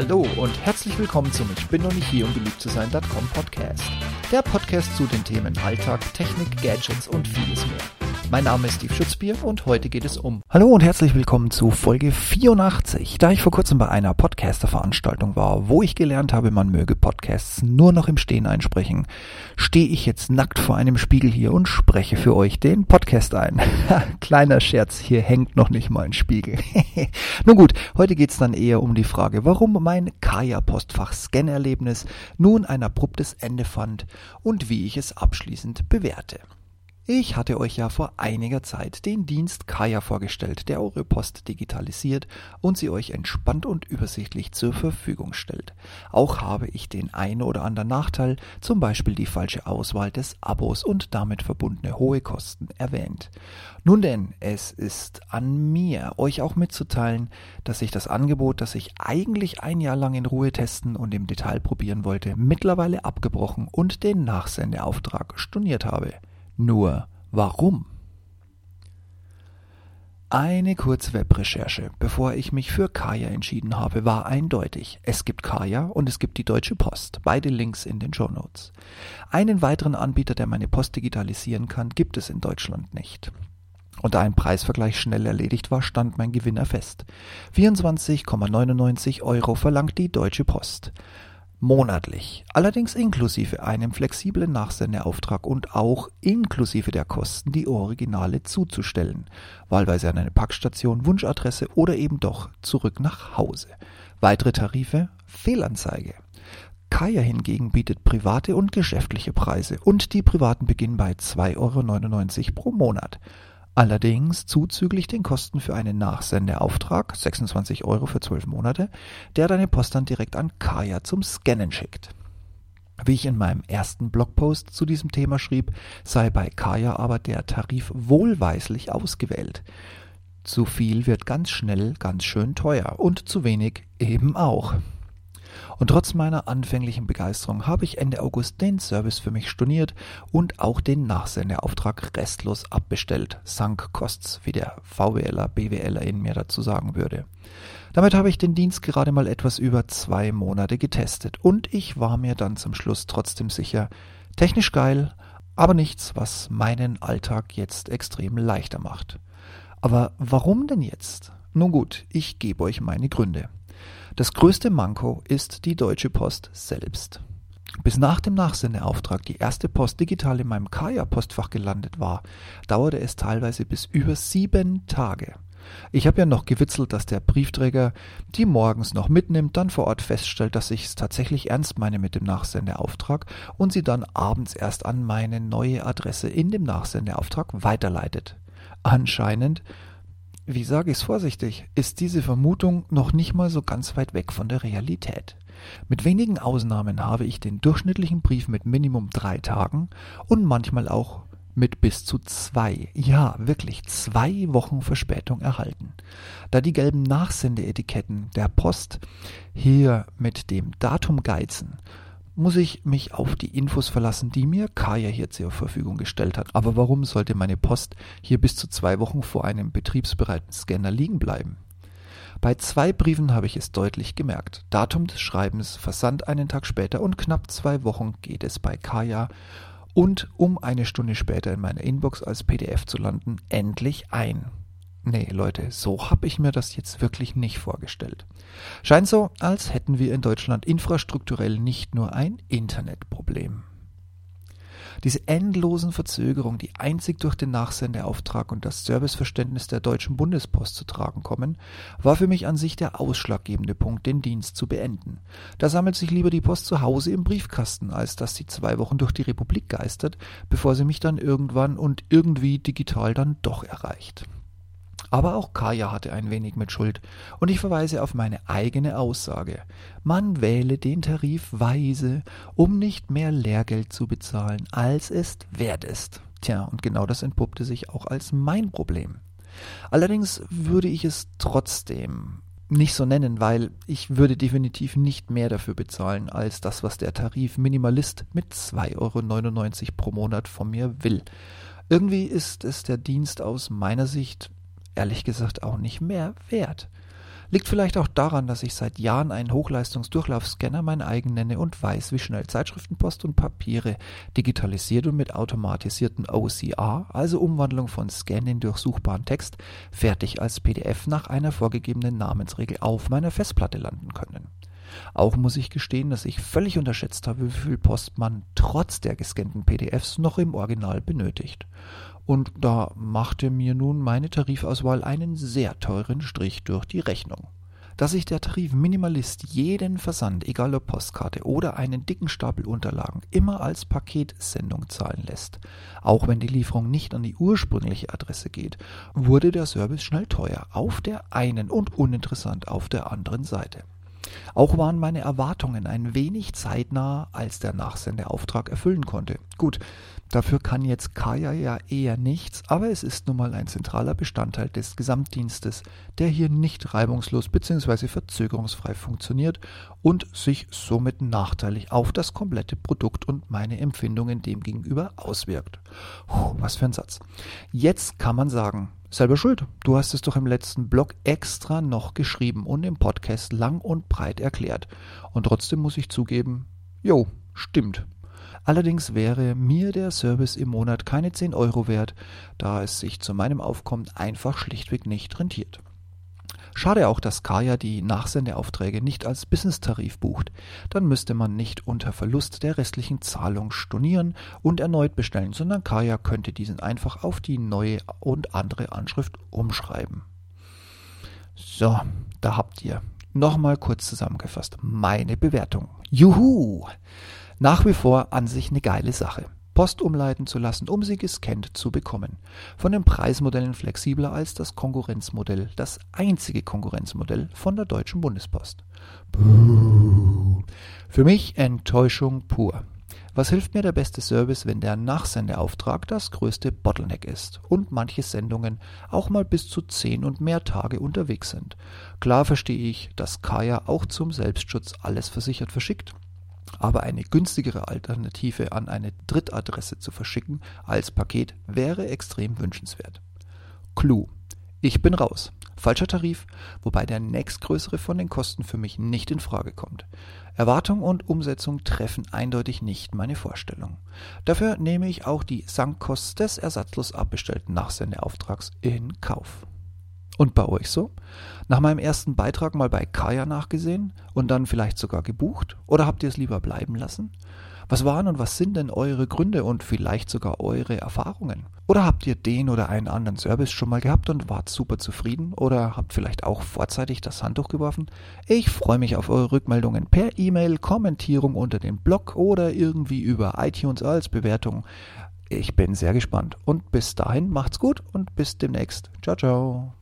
Hallo und herzlich willkommen zum Ich bin noch nicht hier, um beliebt zu sein.com Podcast. Der Podcast zu den Themen Alltag, Technik, Gadgets und vieles mehr. Mein Name ist Steve Schutzbier und heute geht es um. Hallo und herzlich willkommen zu Folge 84. Da ich vor kurzem bei einer Podcaster-Veranstaltung war, wo ich gelernt habe, man möge Podcasts nur noch im Stehen einsprechen, stehe ich jetzt nackt vor einem Spiegel hier und spreche für euch den Podcast ein. Kleiner Scherz, hier hängt noch nicht mal ein Spiegel. Nun gut, heute geht's dann eher um die Frage, warum mein Kaya-Postfach-Scan-Erlebnis nun ein abruptes Ende fand und wie ich es abschließend bewerte. Ich hatte euch ja vor einiger Zeit den Dienst Kaya vorgestellt, der eure Post digitalisiert und sie euch entspannt und übersichtlich zur Verfügung stellt. Auch habe ich den einen oder anderen Nachteil, zum Beispiel die falsche Auswahl des Abos und damit verbundene hohe Kosten erwähnt. Nun denn, es ist an mir, euch auch mitzuteilen, dass ich das Angebot, das ich eigentlich ein Jahr lang in Ruhe testen und im Detail probieren wollte, mittlerweile abgebrochen und den Nachsendeauftrag storniert habe. Nur warum? Eine kurze Webrecherche, bevor ich mich für Kaya entschieden habe, war eindeutig. Es gibt Kaya und es gibt die Deutsche Post. Beide Links in den Show Notes. Einen weiteren Anbieter, der meine Post digitalisieren kann, gibt es in Deutschland nicht. Und da ein Preisvergleich schnell erledigt war, stand mein Gewinner fest. 24,99 Euro verlangt die Deutsche Post monatlich, allerdings inklusive einem flexiblen Nachsendeauftrag und auch inklusive der Kosten, die Originale zuzustellen, wahlweise an eine Packstation, Wunschadresse oder eben doch zurück nach Hause. Weitere Tarife Fehlanzeige. Kaya hingegen bietet private und geschäftliche Preise und die privaten beginnen bei 2,99 Euro pro Monat allerdings zuzüglich den Kosten für einen Nachsendeauftrag, 26 Euro für 12 Monate, der deine Post dann direkt an Kaya zum Scannen schickt. Wie ich in meinem ersten Blogpost zu diesem Thema schrieb, sei bei Kaya aber der Tarif wohlweislich ausgewählt. Zu viel wird ganz schnell ganz schön teuer und zu wenig eben auch. Und trotz meiner anfänglichen Begeisterung habe ich Ende August den Service für mich storniert und auch den Nachsendeauftrag restlos abbestellt. Sunk Costs, wie der VWLer, BWLer in mir dazu sagen würde. Damit habe ich den Dienst gerade mal etwas über zwei Monate getestet und ich war mir dann zum Schluss trotzdem sicher, technisch geil, aber nichts, was meinen Alltag jetzt extrem leichter macht. Aber warum denn jetzt? Nun gut, ich gebe euch meine Gründe. Das größte Manko ist die Deutsche Post selbst. Bis nach dem Nachsendeauftrag die erste Post digital in meinem Kaya-Postfach gelandet war, dauerte es teilweise bis über sieben Tage. Ich habe ja noch gewitzelt, dass der Briefträger die morgens noch mitnimmt, dann vor Ort feststellt, dass ich es tatsächlich ernst meine mit dem Nachsendeauftrag und sie dann abends erst an meine neue Adresse in dem Nachsendeauftrag weiterleitet. Anscheinend wie sage ich es vorsichtig, ist diese Vermutung noch nicht mal so ganz weit weg von der Realität. Mit wenigen Ausnahmen habe ich den durchschnittlichen Brief mit Minimum drei Tagen und manchmal auch mit bis zu zwei, ja wirklich zwei Wochen Verspätung erhalten. Da die gelben Nachsendeetiketten der Post hier mit dem Datum geizen, muss ich mich auf die Infos verlassen, die mir Kaya hier zur Verfügung gestellt hat. Aber warum sollte meine Post hier bis zu zwei Wochen vor einem betriebsbereiten Scanner liegen bleiben? Bei zwei Briefen habe ich es deutlich gemerkt. Datum des Schreibens, Versand einen Tag später und knapp zwei Wochen geht es bei Kaya und um eine Stunde später in meiner Inbox als PDF zu landen, endlich ein. Nee, Leute, so habe ich mir das jetzt wirklich nicht vorgestellt. Scheint so, als hätten wir in Deutschland infrastrukturell nicht nur ein Internetproblem. Diese endlosen Verzögerungen, die einzig durch den Nachsendeauftrag und das Serviceverständnis der Deutschen Bundespost zu tragen kommen, war für mich an sich der ausschlaggebende Punkt, den Dienst zu beenden. Da sammelt sich lieber die Post zu Hause im Briefkasten, als dass sie zwei Wochen durch die Republik geistert, bevor sie mich dann irgendwann und irgendwie digital dann doch erreicht. Aber auch Kaya hatte ein wenig mit Schuld, und ich verweise auf meine eigene Aussage. Man wähle den Tarif weise, um nicht mehr Lehrgeld zu bezahlen, als es wert ist. Tja, und genau das entpuppte sich auch als mein Problem. Allerdings würde ich es trotzdem nicht so nennen, weil ich würde definitiv nicht mehr dafür bezahlen als das, was der Tarif Minimalist mit 2,99 Euro pro Monat von mir will. Irgendwie ist es der Dienst aus meiner Sicht ehrlich gesagt auch nicht mehr wert. Liegt vielleicht auch daran, dass ich seit Jahren einen Hochleistungsdurchlaufscanner mein eigen nenne und weiß, wie schnell Zeitschriftenpost und Papiere digitalisiert und mit automatisierten OCR, also Umwandlung von Scan in durchsuchbaren Text, fertig als PDF nach einer vorgegebenen Namensregel auf meiner Festplatte landen können. Auch muss ich gestehen, dass ich völlig unterschätzt habe, wie viel Post man trotz der gescannten PDFs noch im Original benötigt. Und da machte mir nun meine Tarifauswahl einen sehr teuren Strich durch die Rechnung. Dass sich der Tarif Minimalist jeden Versand, egal ob Postkarte oder einen dicken Stapel Unterlagen, immer als Paketsendung zahlen lässt, auch wenn die Lieferung nicht an die ursprüngliche Adresse geht, wurde der Service schnell teuer auf der einen und uninteressant auf der anderen Seite. Auch waren meine Erwartungen ein wenig zeitnah, als der Nachsendeauftrag erfüllen konnte. Gut, dafür kann jetzt Kaya ja eher nichts, aber es ist nun mal ein zentraler Bestandteil des Gesamtdienstes, der hier nicht reibungslos bzw. verzögerungsfrei funktioniert und sich somit nachteilig auf das komplette Produkt und meine Empfindungen demgegenüber auswirkt. Puh, was für ein Satz. Jetzt kann man sagen, Selber schuld. Du hast es doch im letzten Blog extra noch geschrieben und im Podcast lang und breit erklärt. Und trotzdem muss ich zugeben, jo, stimmt. Allerdings wäre mir der Service im Monat keine 10 Euro wert, da es sich zu meinem Aufkommen einfach schlichtweg nicht rentiert. Schade auch, dass Kaya die Nachsendeaufträge nicht als Business-Tarif bucht. Dann müsste man nicht unter Verlust der restlichen Zahlung stornieren und erneut bestellen, sondern Kaya könnte diesen einfach auf die neue und andere Anschrift umschreiben. So, da habt ihr. Nochmal kurz zusammengefasst. Meine Bewertung. Juhu! Nach wie vor an sich eine geile Sache. Post umleiten zu lassen, um sie gescannt zu bekommen. Von den Preismodellen flexibler als das Konkurrenzmodell, das einzige Konkurrenzmodell von der Deutschen Bundespost. Buh. Für mich Enttäuschung pur. Was hilft mir der beste Service, wenn der Nachsendeauftrag das größte Bottleneck ist und manche Sendungen auch mal bis zu zehn und mehr Tage unterwegs sind? Klar verstehe ich, dass Kaya auch zum Selbstschutz alles versichert verschickt aber eine günstigere Alternative an eine Drittadresse zu verschicken als Paket wäre extrem wünschenswert. Clou. Ich bin raus. Falscher Tarif, wobei der nächstgrößere von den Kosten für mich nicht in Frage kommt. Erwartung und Umsetzung treffen eindeutig nicht meine Vorstellung. Dafür nehme ich auch die Sankkosten des ersatzlos abbestellten Nachsendeauftrags in Kauf. Und bei euch so? Nach meinem ersten Beitrag mal bei Kaya nachgesehen und dann vielleicht sogar gebucht? Oder habt ihr es lieber bleiben lassen? Was waren und was sind denn eure Gründe und vielleicht sogar eure Erfahrungen? Oder habt ihr den oder einen anderen Service schon mal gehabt und wart super zufrieden? Oder habt vielleicht auch vorzeitig das Handtuch geworfen? Ich freue mich auf eure Rückmeldungen per E-Mail, Kommentierung unter dem Blog oder irgendwie über iTunes als Bewertung. Ich bin sehr gespannt und bis dahin macht's gut und bis demnächst. Ciao, ciao.